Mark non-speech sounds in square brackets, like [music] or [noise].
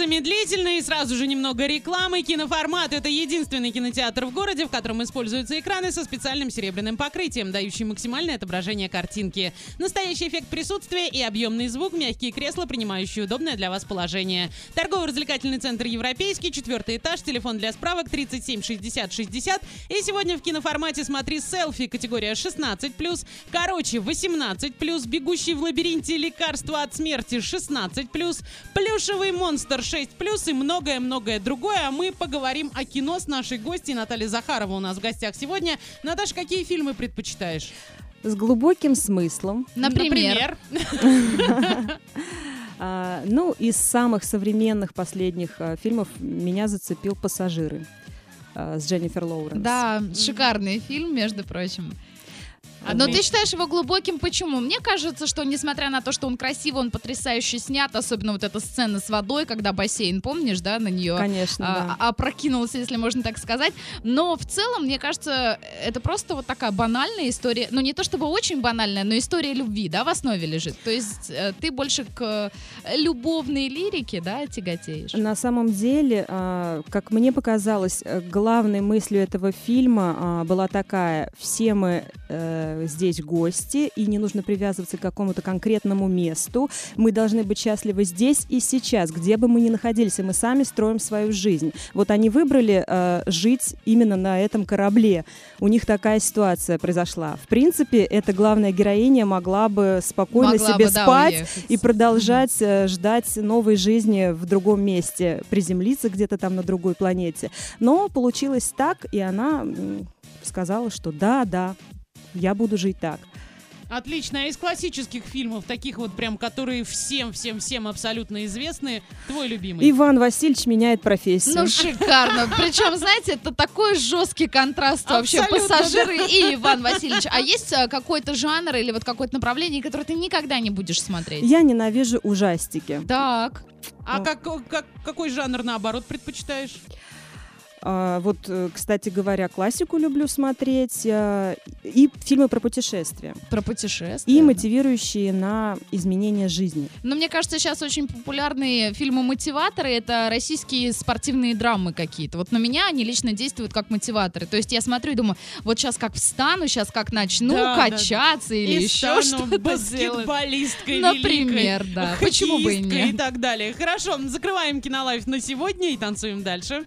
Незамедлительно и сразу же немного рекламы. Киноформат — это единственный кинотеатр в городе, в котором используются экраны со специальным серебряным покрытием, дающий максимальное отображение картинки. Настоящий эффект присутствия и объемный звук, мягкие кресла, принимающие удобное для вас положение. Торгово-развлекательный центр «Европейский», четвертый этаж, телефон для справок 37 60 60. И сегодня в киноформате смотри селфи, категория 16+, короче 18+, бегущий в лабиринте лекарства от смерти 16+, плюшевый монстр 6+, и многое-многое другое. А мы поговорим о кино с нашей гостьей Натальей Захарова у нас в гостях сегодня. Наташа, какие фильмы предпочитаешь? С глубоким смыслом. Например. [laughs] А, ну, из самых современных последних а, фильмов меня зацепил «Пассажиры» а, с Дженнифер Лоуренс. Да, шикарный фильм, между прочим. А, Но ты считаешь его глубоким почему? Мне кажется, что несмотря на то, что он красиво, он потрясающе снят, особенно вот эта сцена с водой, когда бассейн, помнишь, да, на нее Конечно, да. а, опрокинулся, если можно так сказать. Но в целом, мне кажется, это просто вот такая банальная история, ну не то чтобы очень банальная, но история любви, да, в основе лежит. То есть э, ты больше к любовной лирике, да, тяготеешь? На самом деле, а, как мне показалось, э, главной мыслью этого фильма а, была такая: все мы э, здесь гости, и не нужно привязываться к какому-то конкретному месту. Мы должны быть счастливы здесь и сейчас, где бы мы ни находились, и мы сами строим свою жизнь. Вот они выбрали э, жить именно на этом корабле. У них такая ситуация произошла. В принципе, эта главная героиня могла бы спокойно Могла себе бы, да, спать уехать. и продолжать э, ждать новой жизни в другом месте, приземлиться где-то там на другой планете. Но получилось так, и она сказала, что да, да, я буду жить так. Отлично. А из классических фильмов, таких вот прям, которые всем-всем-всем абсолютно известны, твой любимый? Иван Васильевич меняет профессию. Ну, шикарно. Причем, знаете, это такой жесткий контраст вообще. Абсолютно, Пассажиры и Иван Васильевич. А есть а, какой-то жанр или вот какое-то направление, которое ты никогда не будешь смотреть? Я ненавижу ужастики. Так. А как, как- какой жанр, наоборот, предпочитаешь? А, вот, э, кстати говоря, классику люблю смотреть а, и фильмы про путешествия Про путешествия. и да. мотивирующие на изменение жизни. Но мне кажется, сейчас очень популярные фильмы-мотиваторы — это российские спортивные драмы какие-то. Вот на меня они лично действуют как мотиваторы. То есть я смотрю и думаю, вот сейчас как встану, сейчас как начну Да, да, качаться или И еще что-то делать. баскетболисткой Например, великой, да. Почему бы и нет? и так далее. Хорошо, закрываем кинолайф на сегодня и танцуем дальше.